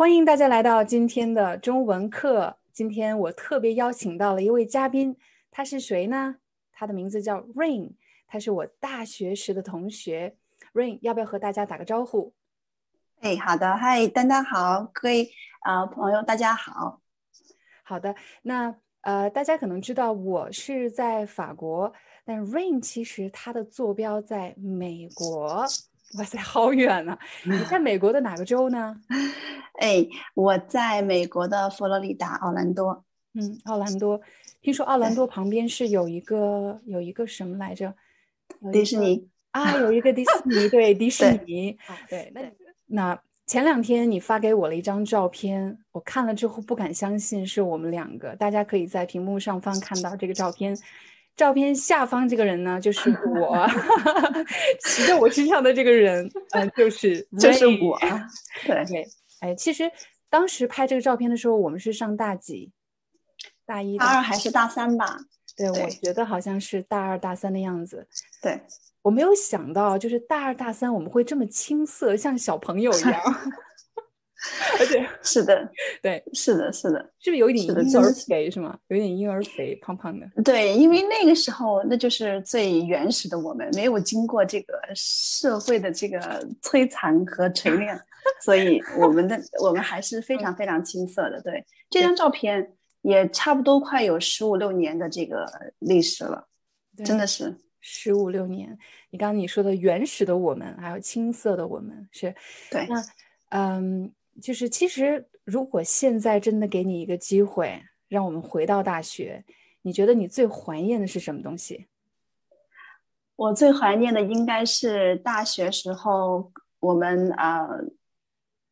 欢迎大家来到今天的中文课。今天我特别邀请到了一位嘉宾，他是谁呢？他的名字叫 Rain，他是我大学时的同学。Rain，要不要和大家打个招呼？哎，好的，嗨，丹丹好，各位啊朋友，大家好。好的，那呃，大家可能知道我是在法国，但 Rain 其实他的坐标在美国。哇塞，好远啊！你在美国的哪个州呢？哎，我在美国的佛罗里达奥兰多。嗯，奥兰多，听说奥兰多旁边是有一个有一个什么来着？迪士尼啊，有一个迪士尼，对，迪士尼。对，那那前两天你发给我了一张照片，我看了之后不敢相信是我们两个。大家可以在屏幕上方看到这个照片。照片下方这个人呢，就是我，骑在我身上的这个人，嗯，就是就是我。对对，哎，其实当时拍这个照片的时候，我们是上大几？大一、大二还是大三吧？对，我觉得好像是大二、大三的样子。对，我没有想到，就是大二、大三我们会这么青涩，像小朋友一样。而且 是的，对，是的，是的，是不是有一点婴儿肥是吗？有点婴儿肥，胖胖的。对，因为那个时候那就是最原始的我们，没有经过这个社会的这个摧残和锤炼，所以我们的我们还是非常非常青涩的。对，这张照片也差不多快有十五六年的这个历史了，真的是十五六年。你刚刚你说的原始的我们，还有青涩的我们，是对。那嗯。就是其实，如果现在真的给你一个机会，让我们回到大学，你觉得你最怀念的是什么东西？我最怀念的应该是大学时候我们啊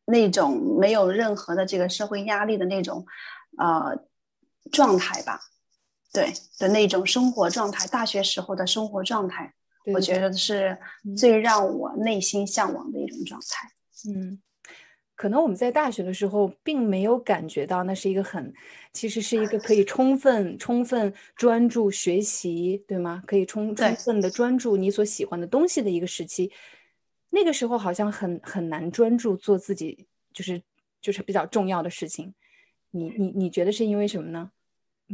那种没有任何的这个社会压力的那种呃状态吧，对的那种生活状态，大学时候的生活状态，我觉得是最让我内心向往的一种状态。嗯。可能我们在大学的时候，并没有感觉到那是一个很，其实是一个可以充分、充分专注学习，对吗？可以充充分的专注你所喜欢的东西的一个时期。那个时候好像很很难专注做自己，就是就是比较重要的事情。你你你觉得是因为什么呢？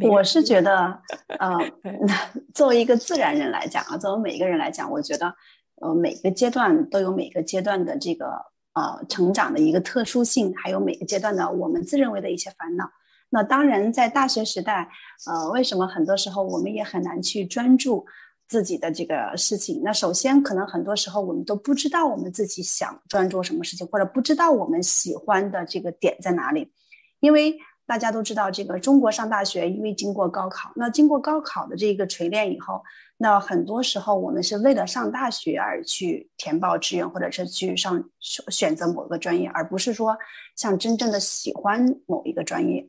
我是觉得，呃 作为一个自然人来讲啊，作为每一个人来讲，我觉得，呃，每个阶段都有每个阶段的这个。呃，成长的一个特殊性，还有每个阶段的我们自认为的一些烦恼。那当然，在大学时代，呃，为什么很多时候我们也很难去专注自己的这个事情？那首先，可能很多时候我们都不知道我们自己想专注什么事情，或者不知道我们喜欢的这个点在哪里，因为。大家都知道，这个中国上大学，因为经过高考，那经过高考的这个锤炼以后，那很多时候我们是为了上大学而去填报志愿，或者是去上选择某个专业，而不是说像真正的喜欢某一个专业。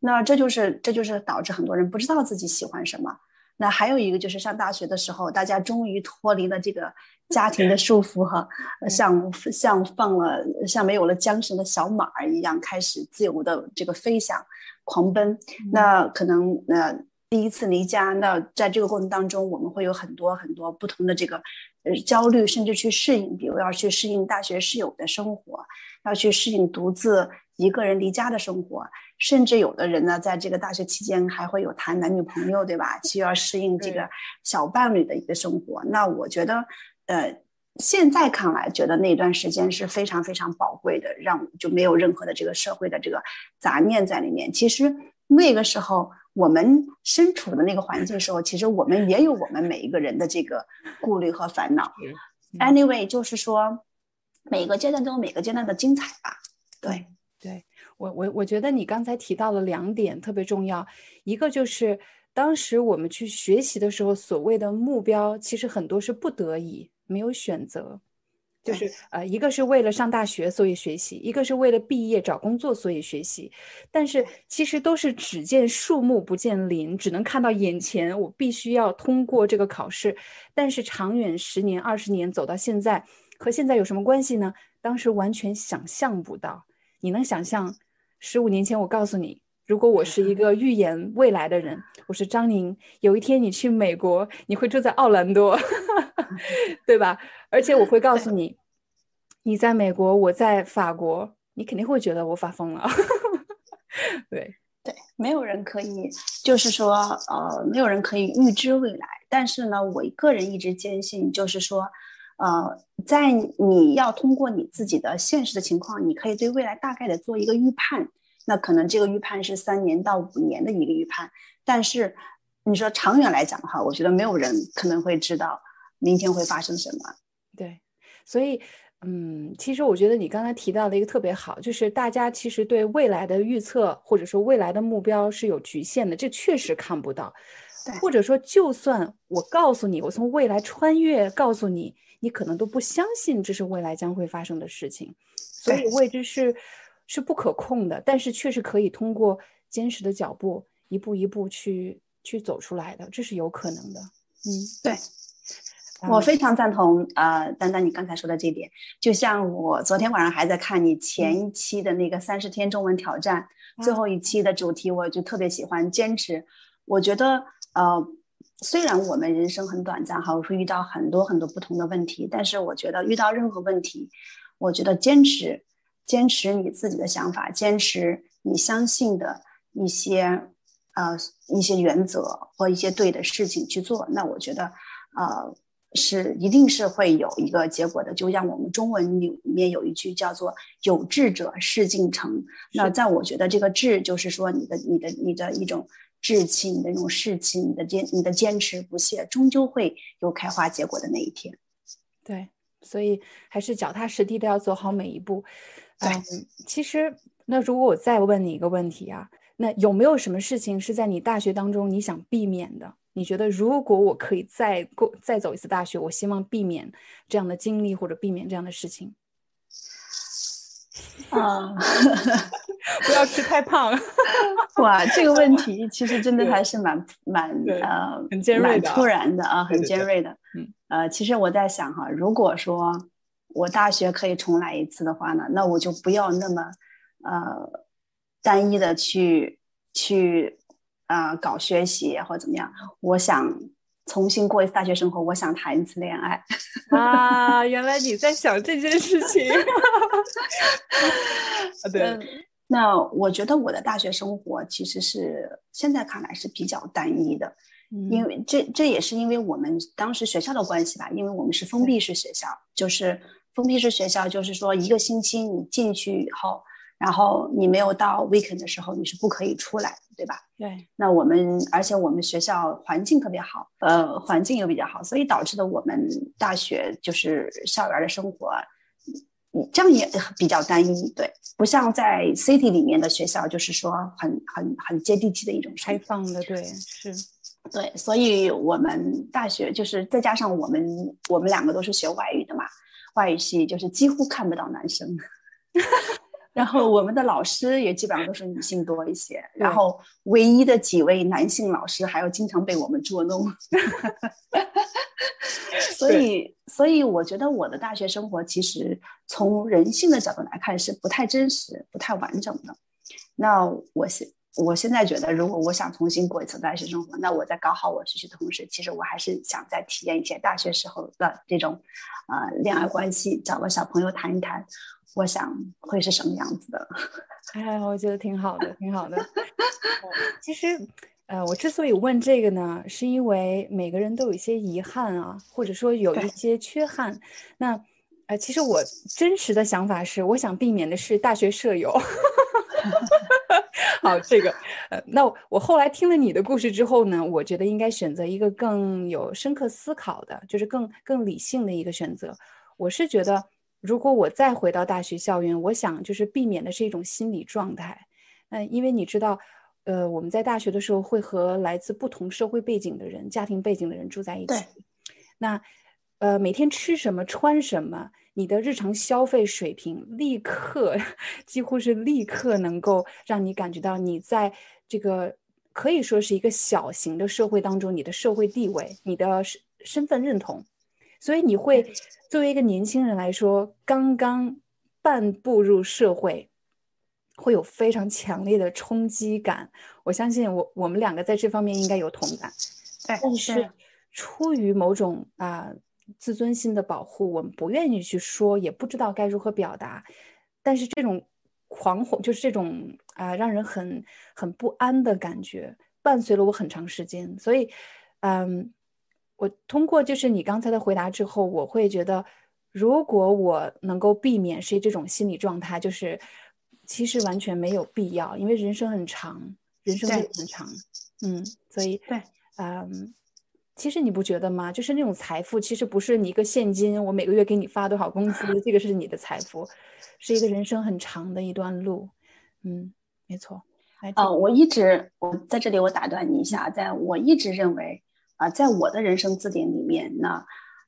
那这就是这就是导致很多人不知道自己喜欢什么。那还有一个就是上大学的时候，大家终于脱离了这个家庭的束缚哈，像像放了像没有了缰绳的小马儿一样，开始自由的这个飞翔、狂奔。那可能呃第一次离家，那在这个过程当中，我们会有很多很多不同的这个呃焦虑，甚至去适应，比如要去适应大学室友的生活，要去适应独自一个人离家的生活。甚至有的人呢，在这个大学期间还会有谈男女朋友，对吧？需要适应这个小伴侣的一个生活。那我觉得，呃，现在看来，觉得那段时间是非常非常宝贵的，让就没有任何的这个社会的这个杂念在里面。其实那个时候我们身处的那个环境时候，其实我们也有我们每一个人的这个顾虑和烦恼。Anyway，就是说每个阶段都有每个阶段的精彩吧。对对。我我我觉得你刚才提到了两点特别重要，一个就是当时我们去学习的时候，所谓的目标其实很多是不得已，没有选择。就是呃，一个是为了上大学所以学习，一个是为了毕业找工作所以学习，但是其实都是只见树木不见林，只能看到眼前，我必须要通过这个考试。但是长远十年、二十年走到现在，和现在有什么关系呢？当时完全想象不到。你能想象十五年前我告诉你，如果我是一个预言未来的人，我是张宁，有一天你去美国，你会住在奥兰多，对吧？而且我会告诉你，你在美国，我在法国，你肯定会觉得我发疯了。对对，没有人可以，就是说，呃，没有人可以预知未来。但是呢，我个人一直坚信，就是说，呃，在你要通过你自己的现实的情况，你可以对未来大概的做一个预判。那可能这个预判是三年到五年的一个预判。但是你说长远来讲的话，我觉得没有人可能会知道明天会发生什么。对，所以，嗯，其实我觉得你刚才提到的一个特别好，就是大家其实对未来的预测或者说未来的目标是有局限的，这确实看不到。或者说，就算我告诉你，我从未来穿越告诉你，你可能都不相信这是未来将会发生的事情。所以未知是是不可控的，但是确实可以通过坚实的脚步，一步一步去去走出来的，这是有可能的。嗯，对。我非常赞同，呃，丹丹你刚才说的这点，就像我昨天晚上还在看你前一期的那个三十天中文挑战，最后一期的主题，我就特别喜欢坚持。我觉得，呃，虽然我们人生很短暂，哈，会遇到很多很多不同的问题，但是我觉得遇到任何问题，我觉得坚持，坚持你自己的想法，坚持你相信的一些，呃，一些原则或一些对的事情去做，那我觉得，呃。是，一定是会有一个结果的。就像我们中文里面有一句叫做“有志者事竟成”。那在我觉得，这个志就是说你的、你的、你的一种志气，你的那种士气，你的坚、你的坚持不懈，终究会有开花结果的那一天。对，所以还是脚踏实地的要走好每一步。嗯，其实，那如果我再问你一个问题啊，那有没有什么事情是在你大学当中你想避免的？你觉得如果我可以再过再走一次大学，我希望避免这样的经历或者避免这样的事情。啊，不要吃太胖。哇，这个问题其实真的还是蛮蛮呃很尖锐的，突然的啊，很尖锐的。嗯，呃，其实我在想哈，如果说我大学可以重来一次的话呢，那我就不要那么呃单一的去去。啊，搞学习或者怎么样？我想重新过一次大学生活，我想谈一次恋爱。啊，原来你在想这件事情。对，那我觉得我的大学生活其实是现在看来是比较单一的，因为这这也是因为我们当时学校的关系吧，因为我们是封闭式学校，就是封闭式学校，就是说一个星期你进去以后。然后你没有到 weekend 的时候，你是不可以出来的，对吧？对。那我们，而且我们学校环境特别好，呃，环境又比较好，所以导致的我们大学就是校园的生活，这样也比较单一，对，不像在 city 里面的学校，就是说很很很接地气的一种开放的，对，是，对，所以我们大学就是再加上我们我们两个都是学外语的嘛，外语系就是几乎看不到男生。然后我们的老师也基本上都是女性多一些，然后唯一的几位男性老师还要经常被我们捉弄，所以所以我觉得我的大学生活其实从人性的角度来看是不太真实、不太完整的。那我现我现在觉得，如果我想重新过一次大学生活，那我在搞好我学习的同时，其实我还是想再体验一些大学时候的这种呃恋爱关系，找个小朋友谈一谈。我想会是什么样子的？哎，我觉得挺好的，挺好的。其实，呃，我之所以问这个呢，是因为每个人都有一些遗憾啊，或者说有一些缺憾。那，呃，其实我真实的想法是，我想避免的是大学舍友。好，这个，呃，那我后来听了你的故事之后呢，我觉得应该选择一个更有深刻思考的，就是更更理性的一个选择。我是觉得。如果我再回到大学校园，我想就是避免的是一种心理状态。嗯，因为你知道，呃，我们在大学的时候会和来自不同社会背景的人、家庭背景的人住在一起。对。那，呃，每天吃什么、穿什么，你的日常消费水平立刻，几乎是立刻能够让你感觉到你在这个可以说是一个小型的社会当中，你的社会地位、你的身身份认同，所以你会作为一个年轻人来说，刚刚半步入社会，会有非常强烈的冲击感。我相信我我们两个在这方面应该有同感，但是出于某种啊。自尊心的保护，我们不愿意去说，也不知道该如何表达。但是这种狂火，就是这种啊，让人很很不安的感觉，伴随了我很长时间。所以，嗯，我通过就是你刚才的回答之后，我会觉得，如果我能够避免是这种心理状态，就是其实完全没有必要，因为人生很长，人生很长，嗯，所以对，嗯。其实你不觉得吗？就是那种财富，其实不是你一个现金，我每个月给你发多少工资，这个是你的财富，是一个人生很长的一段路。嗯，没错。啊，我一直我在这里，我打断你一下，在我一直认为啊，在我的人生字典里面，那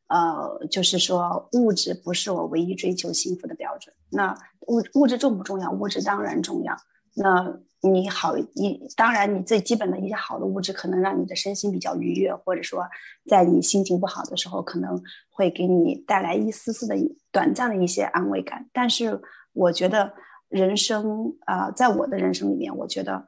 呃，就是说物质不是我唯一追求幸福的标准。那物物质重不重要？物质当然重要。那你好，你当然你最基本的一些好的物质可能让你的身心比较愉悦，或者说在你心情不好的时候，可能会给你带来一丝丝的短暂的一些安慰感。但是我觉得人生啊，在我的人生里面，我觉得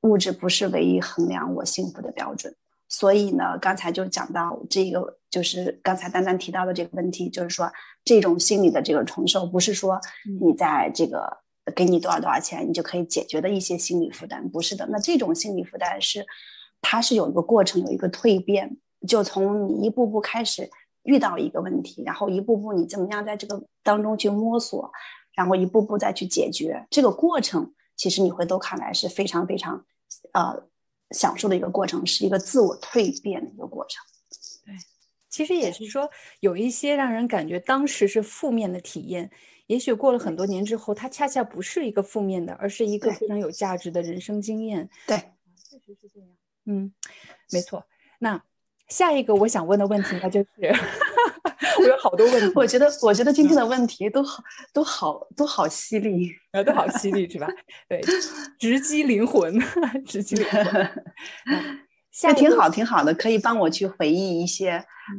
物质不是唯一衡量我幸福的标准。所以呢，刚才就讲到这个，就是刚才丹丹提到的这个问题，就是说这种心理的这个承受，不是说你在这个。给你多少多少钱，你就可以解决的一些心理负担，不是的。那这种心理负担是，它是有一个过程，有一个蜕变，就从你一步步开始遇到一个问题，然后一步步你怎么样在这个当中去摸索，然后一步步再去解决这个过程，其实你回头看来是非常非常，呃，享受的一个过程，是一个自我蜕变的一个过程。对，其实也是说有一些让人感觉当时是负面的体验。也许过了很多年之后，它恰恰不是一个负面的，而是一个非常有价值的人生经验。对，确实是这样。嗯，没错。那下一个我想问的问题，那就是 我有好多问题。我觉得，我觉得今天的问题都好，都好，都好犀利，都好犀利，是吧？对，直击灵魂，直击灵魂。也挺好，挺好的，可以帮我去回忆一些，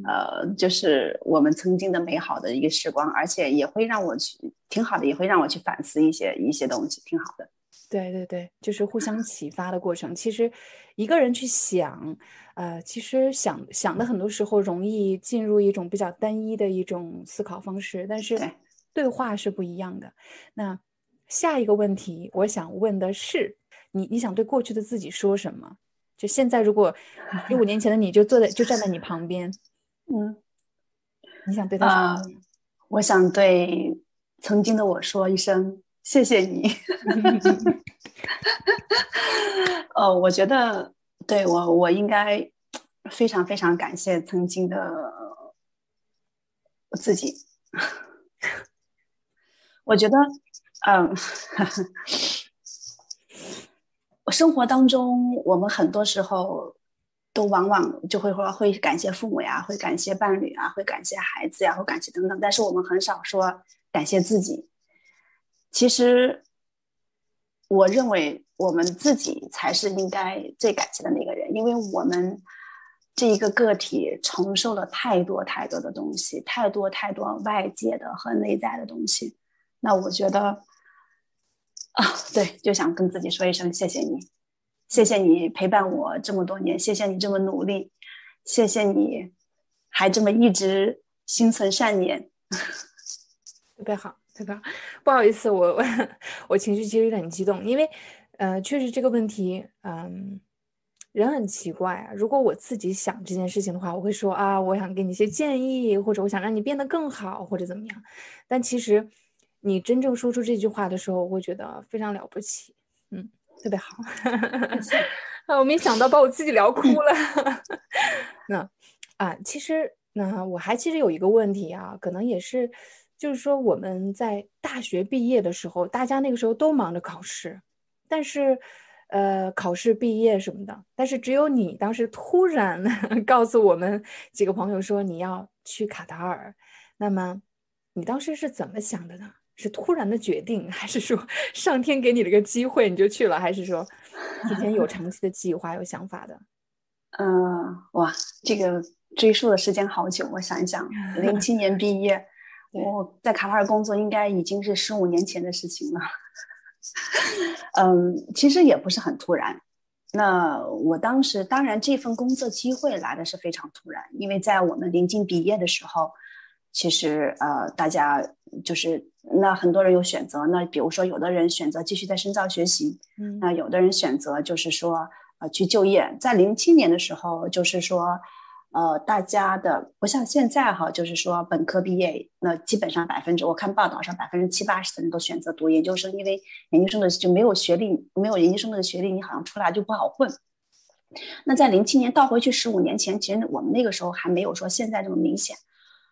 呃，就是我们曾经的美好的一个时光，而且也会让我去挺好的，也会让我去反思一些一些东西，挺好的。对对对，就是互相启发的过程。其实一个人去想，呃，其实想想的很多时候容易进入一种比较单一的一种思考方式，但是对话是不一样的。那下一个问题，我想问的是，你你想对过去的自己说什么？就现在，如果 十五年前的你就坐在就站在你旁边，嗯，你想对他说？我想对曾经的我说一声谢谢你。呃，我觉得对我我应该非常非常感谢曾经的我自己。我觉得，嗯。生活当中，我们很多时候都往往就会说会感谢父母呀，会感谢伴侣啊，会感谢孩子呀，会感谢等等。但是我们很少说感谢自己。其实，我认为我们自己才是应该最感谢的那个人，因为我们这一个个体承受了太多太多的东西，太多太多外界的和内在的东西。那我觉得。啊，对，就想跟自己说一声谢谢你，谢谢你陪伴我这么多年，谢谢你这么努力，谢谢你还这么一直心存善念，特别好，特别好。不好意思，我我 我情绪其实有点激动，因为呃，确实这个问题，嗯，人很奇怪啊。如果我自己想这件事情的话，我会说啊，我想给你一些建议，或者我想让你变得更好，或者怎么样。但其实。你真正说出这句话的时候，我会觉得非常了不起，嗯，特别好。啊，我没想到把我自己聊哭了。那啊，其实那我还其实有一个问题啊，可能也是，就是说我们在大学毕业的时候，大家那个时候都忙着考试，但是呃，考试毕业什么的，但是只有你当时突然 告诉我们几个朋友说你要去卡塔尔，那么。你当时是怎么想的呢？是突然的决定，还是说 上天给你了个机会你就去了，还是说之前有长期的计划、有想法的？嗯，哇，这个追溯的时间好久，我想一想，零七年毕业，我在卡塔尔工作应该已经是十五年前的事情了。嗯，其实也不是很突然。那我当时当然这份工作机会来的是非常突然，因为在我们临近毕业的时候，其实呃大家就是那很多人有选择，那比如说有的人选择继续在深造学习，嗯，那有的人选择就是说呃去就业。在零七年的时候，就是说。呃，大家的不像现在哈，就是说本科毕业，那基本上百分之我看报道上百分之七八十的人都选择读研究生，因为研究生的就没有学历，没有研究生的学历，你好像出来就不好混。那在零七年倒回去十五年前，其实我们那个时候还没有说现在这么明显，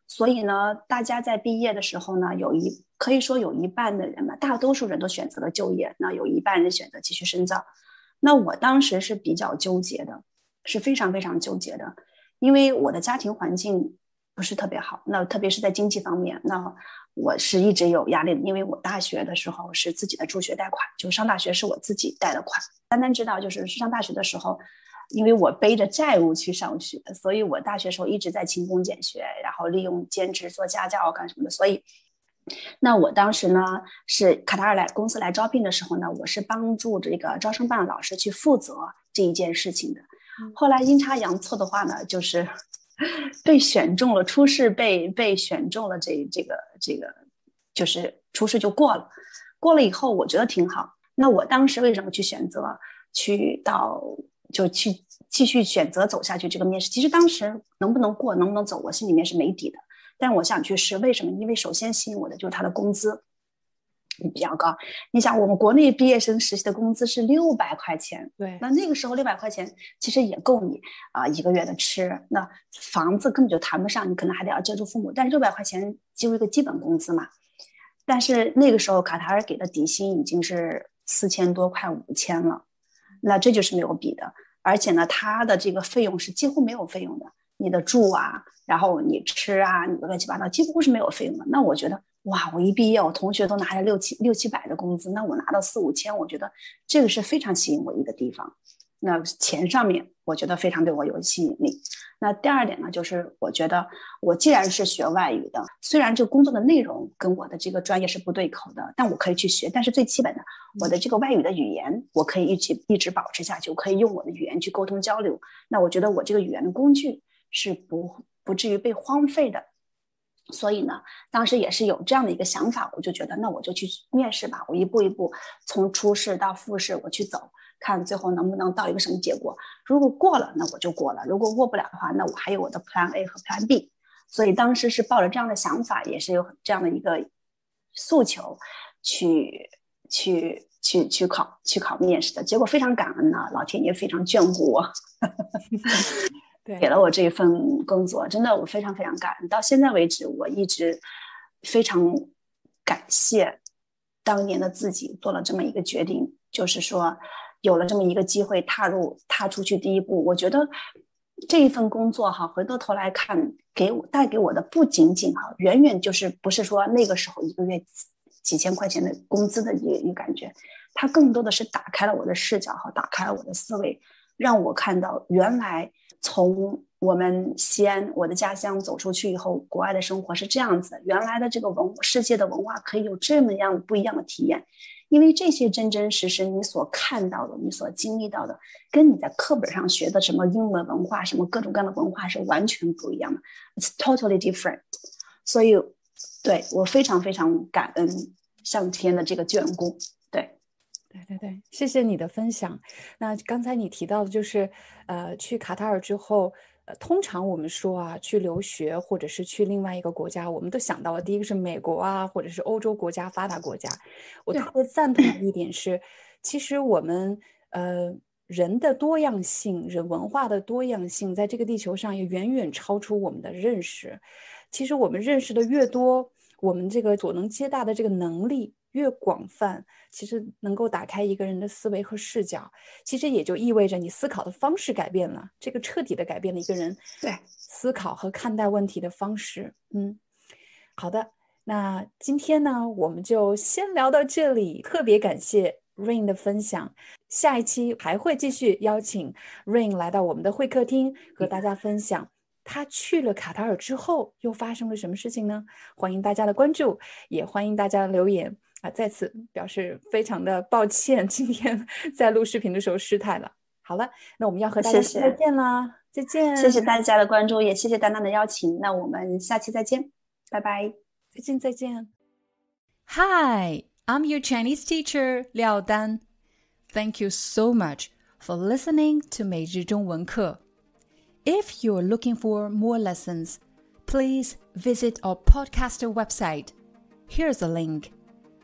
所以呢，大家在毕业的时候呢，有一可以说有一半的人嘛，大多数人都选择了就业，那有一半人选择继续深造。那我当时是比较纠结的，是非常非常纠结的。因为我的家庭环境不是特别好，那特别是在经济方面，那我是一直有压力的。因为我大学的时候是自己的助学贷款，就上大学是我自己贷的款。单单知道就是上大学的时候，因为我背着债务去上学，所以我大学时候一直在勤工俭学，然后利用兼职做家教干什么的。所以，那我当时呢是卡塔尔来公司来招聘的时候呢，我是帮助这个招生办的老师去负责这一件事情的。后来阴差阳错的话呢，就是 被选中了，初试被被选中了，这这个这个就是初试就过了。过了以后，我觉得挺好。那我当时为什么去选择去到就去继续选择走下去这个面试？其实当时能不能过，能不能走，我心里面是没底的。但我想去试，为什么？因为首先吸引我的就是他的工资。比较高，你想我们国内毕业生实习的工资是六百块钱，对，那那个时候六百块钱其实也够你啊一个月的吃，那房子根本就谈不上，你可能还得要接助父母，但是六百块钱就是一个基本工资嘛。但是那个时候卡塔尔给的底薪已经是四千多快五千了，那这就是没有比的，而且呢，它的这个费用是几乎没有费用的，你的住啊，然后你吃啊，你的乱七八糟几乎是没有费用的。那我觉得。哇！我一毕业，我同学都拿着六七六七百的工资，那我拿到四五千，我觉得这个是非常吸引我一个地方。那钱上面，我觉得非常对我有吸引力。那第二点呢，就是我觉得我既然是学外语的，虽然这工作的内容跟我的这个专业是不对口的，但我可以去学。但是最基本的，我的这个外语的语言，我可以一直一直保持下去，我可以用我的语言去沟通交流。那我觉得我这个语言的工具是不不至于被荒废的。所以呢，当时也是有这样的一个想法，我就觉得那我就去面试吧，我一步一步从初试到复试我去走，看最后能不能到一个什么结果。如果过了，那我就过了；如果过不了的话，那我还有我的 Plan A 和 Plan B。所以当时是抱着这样的想法，也是有这样的一个诉求，去去去去考去考面试的。结果非常感恩呢，老天爷非常眷顾我。给了我这一份工作，真的我非常非常感恩。到现在为止，我一直非常感谢当年的自己做了这么一个决定，就是说有了这么一个机会踏入踏出去第一步。我觉得这一份工作哈，回过头来看，给我带给我的不仅仅哈，远远就是不是说那个时候一个月几千块钱的工资的一一感觉，它更多的是打开了我的视角哈，打开了我的思维，让我看到原来。从我们西安，我的家乡走出去以后，国外的生活是这样子。原来的这个文世界的文化可以有这么样不一样的体验，因为这些真真实实你所看到的、你所经历到的，跟你在课本上学的什么英文文化、什么各种各样的文化是完全不一样的。It's totally different。所以，对我非常非常感恩上天的这个眷顾。对对对对，谢谢你的分享。那刚才你提到的就是，呃，去卡塔尔之后，呃，通常我们说啊，去留学或者是去另外一个国家，我们都想到了第一个是美国啊，或者是欧洲国家、发达国家。我特别赞同的一点是，其实我们呃人的多样性、人文化的多样性，在这个地球上也远远超出我们的认识。其实我们认识的越多，我们这个所能接纳的这个能力。越广泛，其实能够打开一个人的思维和视角，其实也就意味着你思考的方式改变了，这个彻底的改变了一个人对思考和看待问题的方式。嗯，好的，那今天呢，我们就先聊到这里。特别感谢 Rain 的分享，下一期还会继续邀请 Rain 来到我们的会客厅，和大家分享他去了卡塔尔之后又发生了什么事情呢？欢迎大家的关注，也欢迎大家留言啊！再次表示非常的抱歉，今天在录视频的时候失态了。好了，那我们要和大家再见啦，再见！谢谢大家的关注，也谢谢丹丹的邀请。那我们下期再见，拜拜！再见，再见。Hi, I'm your Chinese teacher Liao Dan. Thank you so much for listening to 每日中文课。If you're looking for more lessons, please visit our podcaster website. Here's a link